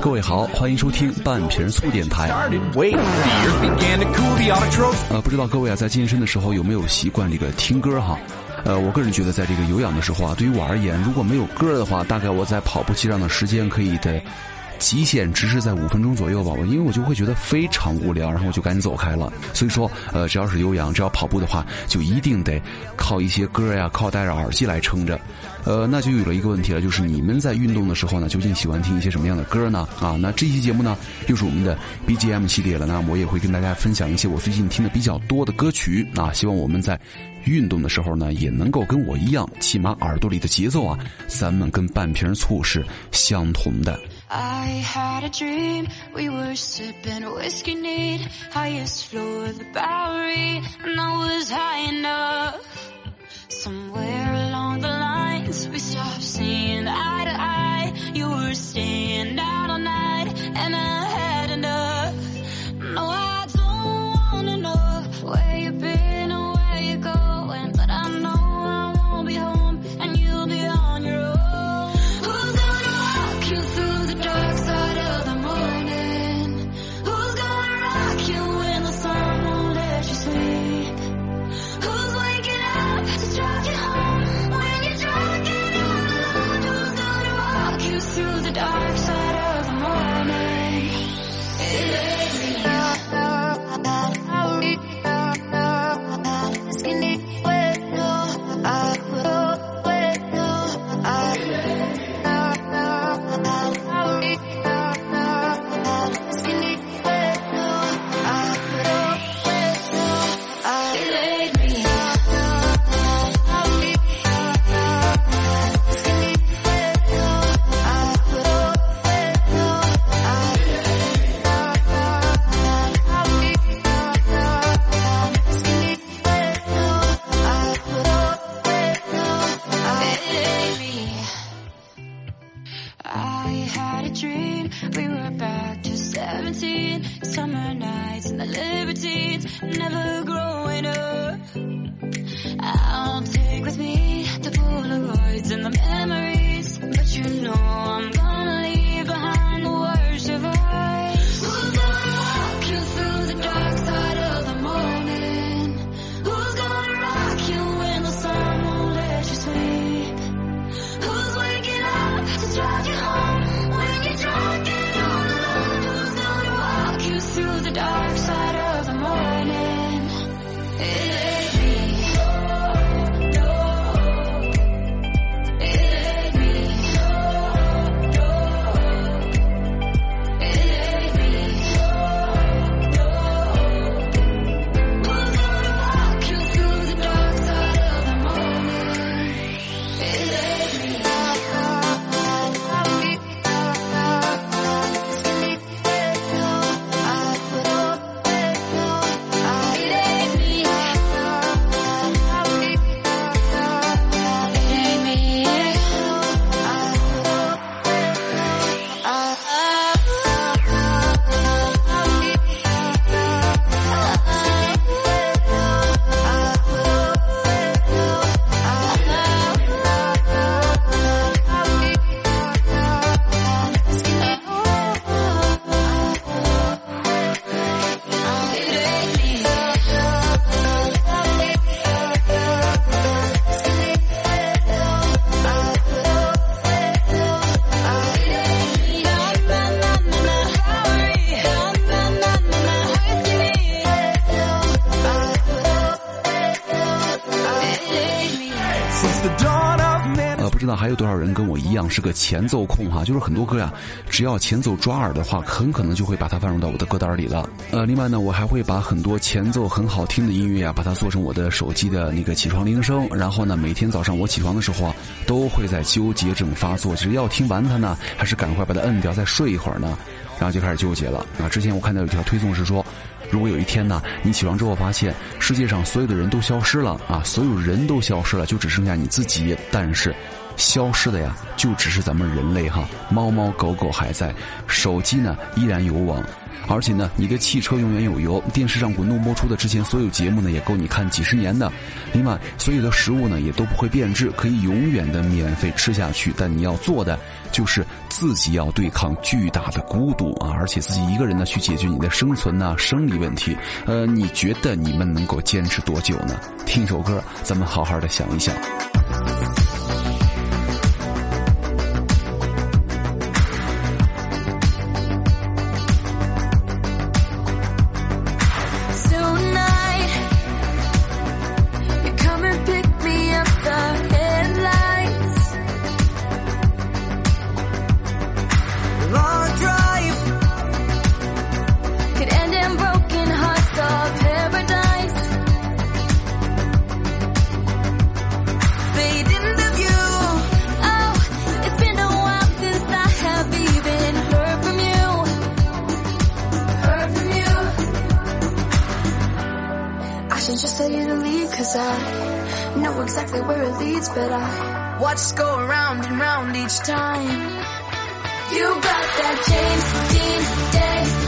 各位好，欢迎收听半瓶醋电台。呃，不知道各位啊，在健身的时候有没有习惯这个听歌哈？呃，我个人觉得，在这个有氧的时候啊，对于我而言，如果没有歌的话，大概我在跑步机上的时间可以的。极限只是在五分钟左右吧，我因为我就会觉得非常无聊，然后我就赶紧走开了。所以说，呃，只要是有氧，只要跑步的话，就一定得靠一些歌呀，靠戴着耳机来撑着。呃，那就有了一个问题了，就是你们在运动的时候呢，究竟喜欢听一些什么样的歌呢？啊，那这期节目呢，又是我们的 BGM 系列了。那我也会跟大家分享一些我最近听的比较多的歌曲啊，希望我们在运动的时候呢，也能够跟我一样，起码耳朵里的节奏啊，咱们跟半瓶醋是相同的。I had a dream, we were sipping whiskey neat, highest floor of the Bowery, and I was high enough. Somewhere along the lines, we stopped seeing eye to eye. You were staying out 还有多少人跟我一样是个前奏控哈，就是很多歌呀，只要前奏抓耳的话，很可能就会把它放入到我的歌单里了。呃，另外呢，我还会把很多前奏很好听的音乐啊，把它做成我的手机的那个起床铃声，然后呢，每天早上我起床的时候啊，都会在纠结症发作，就是要听完它呢，还是赶快把它摁掉，再睡一会儿呢？然后就开始纠结了。啊，之前我看到有一条推送是说。如果有一天呢，你起床之后发现世界上所有的人都消失了啊，所有人都消失了，就只剩下你自己，但是消失的呀，就只是咱们人类哈，猫猫狗狗还在，手机呢依然有网。而且呢，你的汽车永远有油，电视上滚动播出的之前所有节目呢，也够你看几十年的。另外，所有的食物呢，也都不会变质，可以永远的免费吃下去。但你要做的就是自己要对抗巨大的孤独啊，而且自己一个人呢去解决你的生存呐、生理问题。呃，你觉得你们能够坚持多久呢？听首歌，咱们好好的想一想。It but I Watch us go around and round each time. You got that James Dean daydream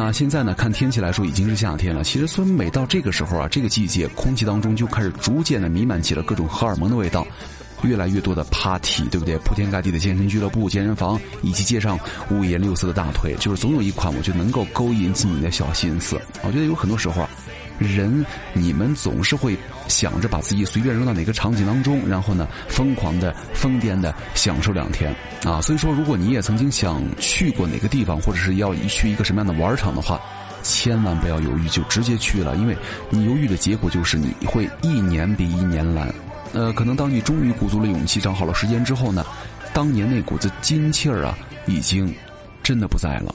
那现在呢，看天气来说已经是夏天了。其实，虽然每到这个时候啊，这个季节空气当中就开始逐渐的弥漫起了各种荷尔蒙的味道，越来越多的 party，对不对？铺天盖地的健身俱乐部、健身房，以及街上五颜六色的大腿，就是总有一款我觉得能够勾引起你的小心思。我觉得有很多时候啊，人你们总是会想着把自己随便扔到哪个场景当中，然后呢，疯狂的、疯癫的享受两天啊。所以说，如果你也曾经想去过哪个地方，或者是要去一个什么样的玩场的话，千万不要犹豫，就直接去了，因为你犹豫的结果就是你会一年比一年懒。呃，可能当你终于鼓足了勇气，找好了时间之后呢，当年那股子劲气儿啊，已经真的不在了。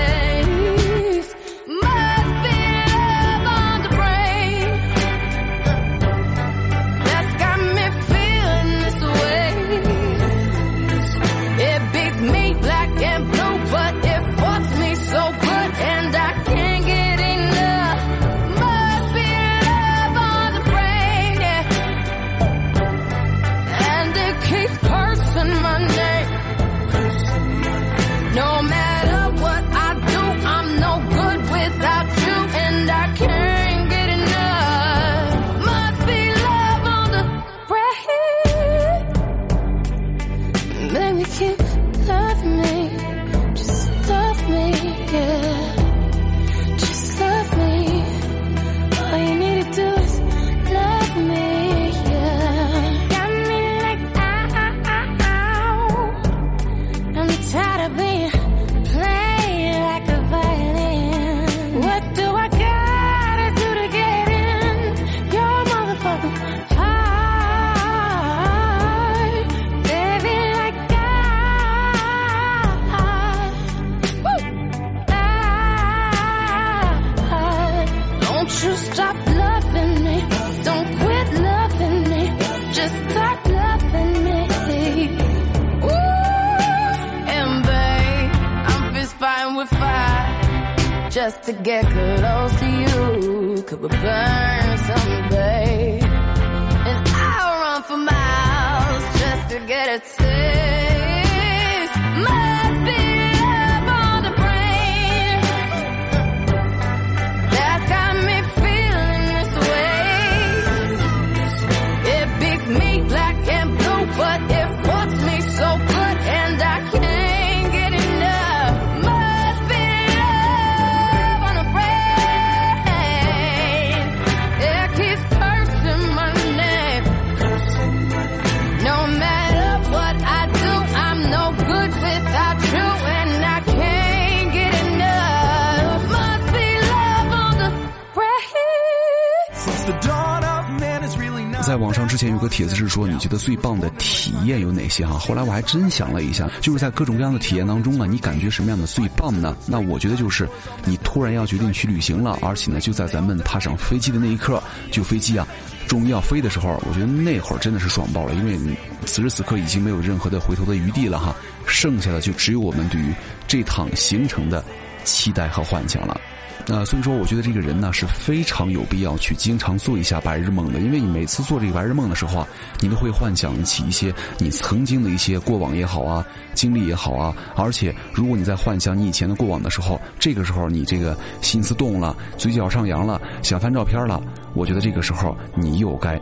前有个帖子是说，你觉得最棒的体验有哪些哈？后来我还真想了一下，就是在各种各样的体验当中啊，你感觉什么样的最棒呢？那我觉得就是你突然要决定去旅行了，而且呢，就在咱们踏上飞机的那一刻，就飞机啊，终于要飞的时候，我觉得那会儿真的是爽爆了，因为此时此刻已经没有任何的回头的余地了哈，剩下的就只有我们对于这趟行程的期待和幻想了。那所以说，我觉得这个人呢是非常有必要去经常做一下白日梦的，因为你每次做这个白日梦的时候啊，你都会幻想起一些你曾经的一些过往也好啊，经历也好啊，而且如果你在幻想你以前的过往的时候，这个时候你这个心思动了，嘴角上扬了，想翻照片了，我觉得这个时候你又该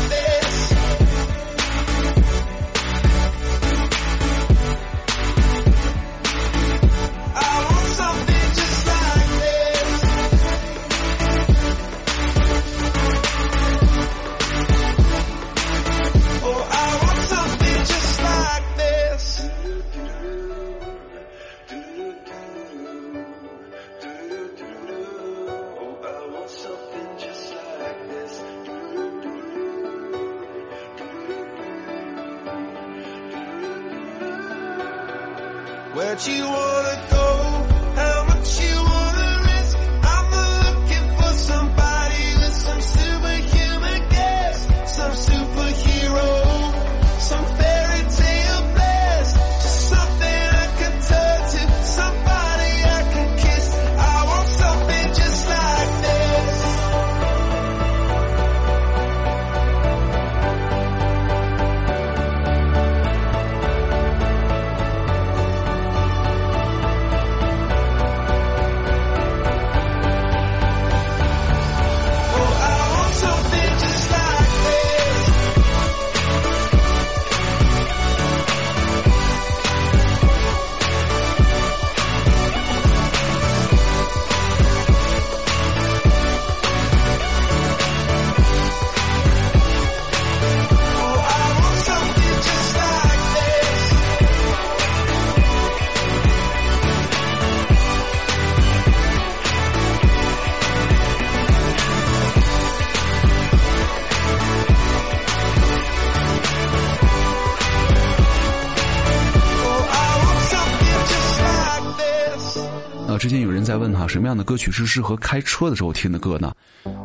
在问哈，什么样的歌曲是适合开车的时候听的歌呢？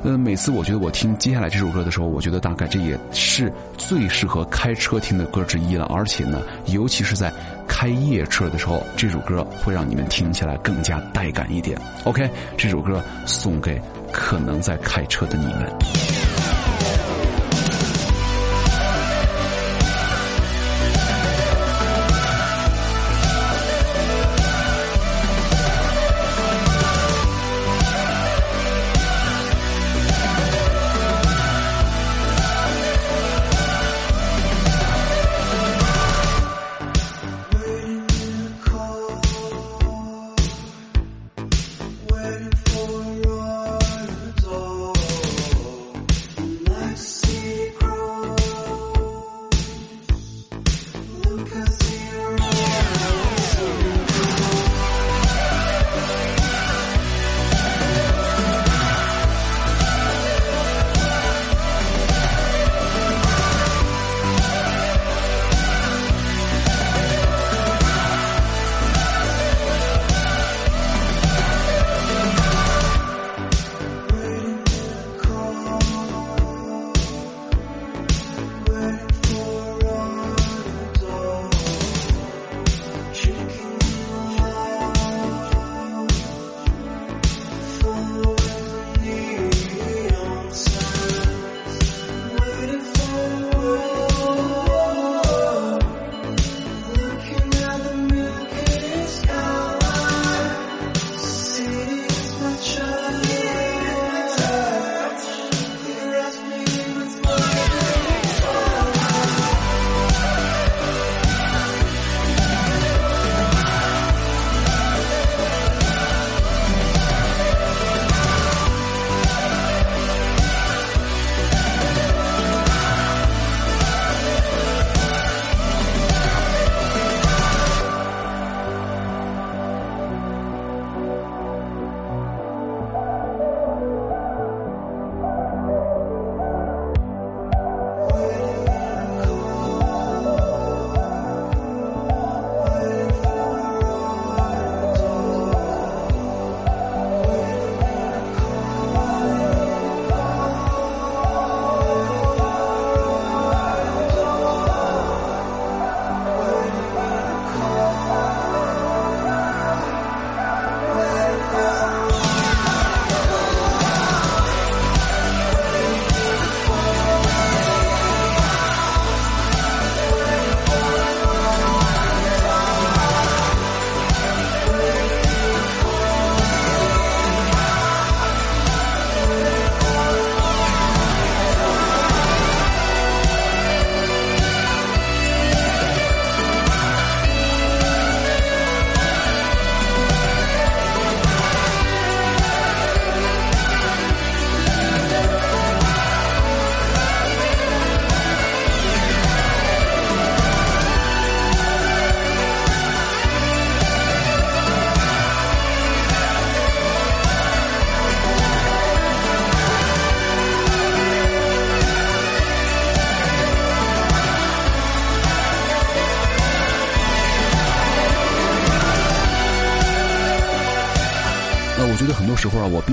呃，每次我觉得我听接下来这首歌的时候，我觉得大概这也是最适合开车听的歌之一了。而且呢，尤其是在开夜车的时候，这首歌会让你们听起来更加带感一点。OK，这首歌送给可能在开车的你们。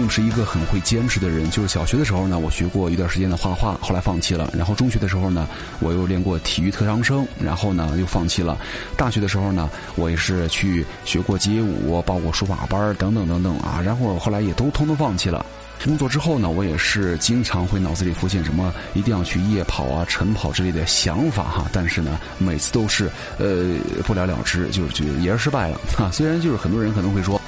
并不是一个很会坚持的人。就是小学的时候呢，我学过一段时间的画画，后来放弃了。然后中学的时候呢，我又练过体育特长生，然后呢又放弃了。大学的时候呢，我也是去学过街舞，报过书法班等等等等啊。然后后来也都通通放弃了。工作之后呢，我也是经常会脑子里浮现什么一定要去夜跑啊、晨跑之类的想法哈，但是呢，每次都是呃不了了之，就是就也是失败了哈。虽然就是很多人可能会说，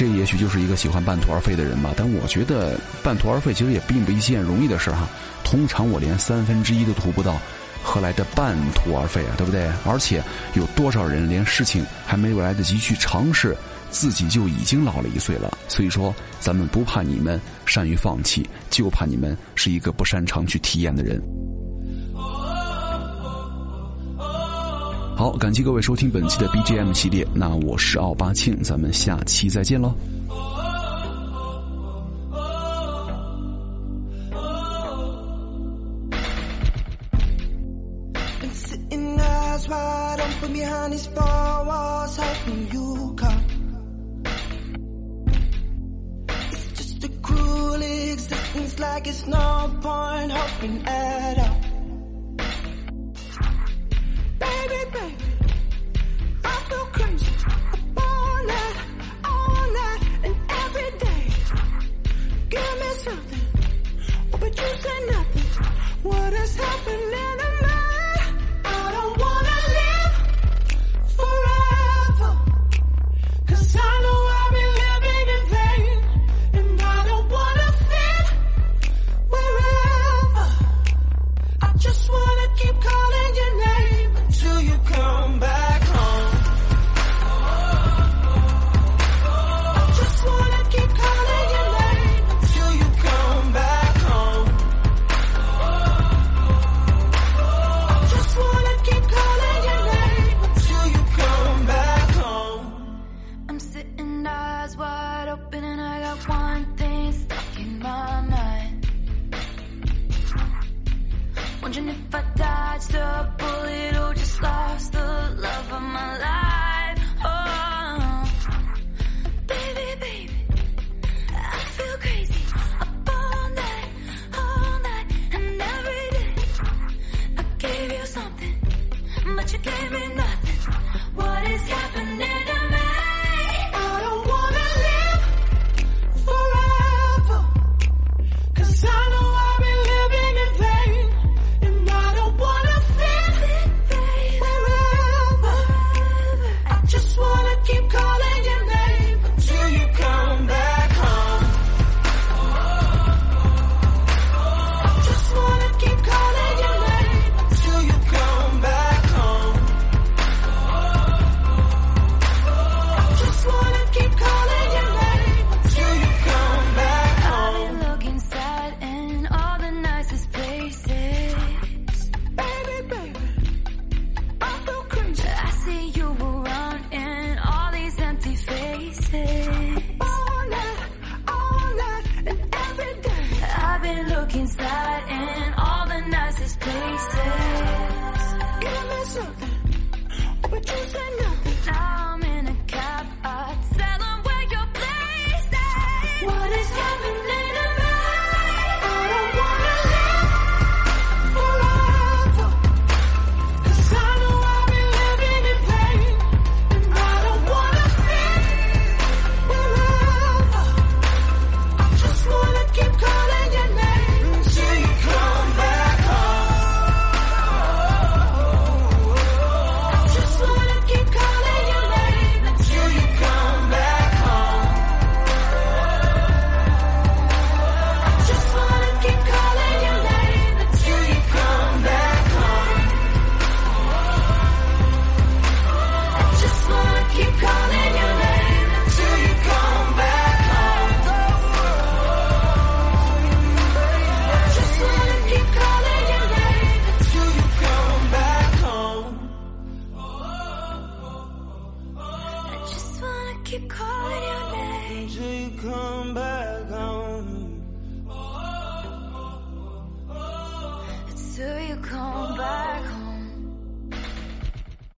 这也许就是一个喜欢半途而废的人吧，但我觉得半途而废其实也并不一件容易的事哈。通常我连三分之一都图不到，何来的半途而废啊？对不对？而且有多少人连事情还没有来得及去尝试？自己就已经老了一岁了，所以说咱们不怕你们善于放弃，就怕你们是一个不擅长去体验的人。好，感谢各位收听本期的 BGM 系列，那我是奥巴庆，咱们下期再见喽。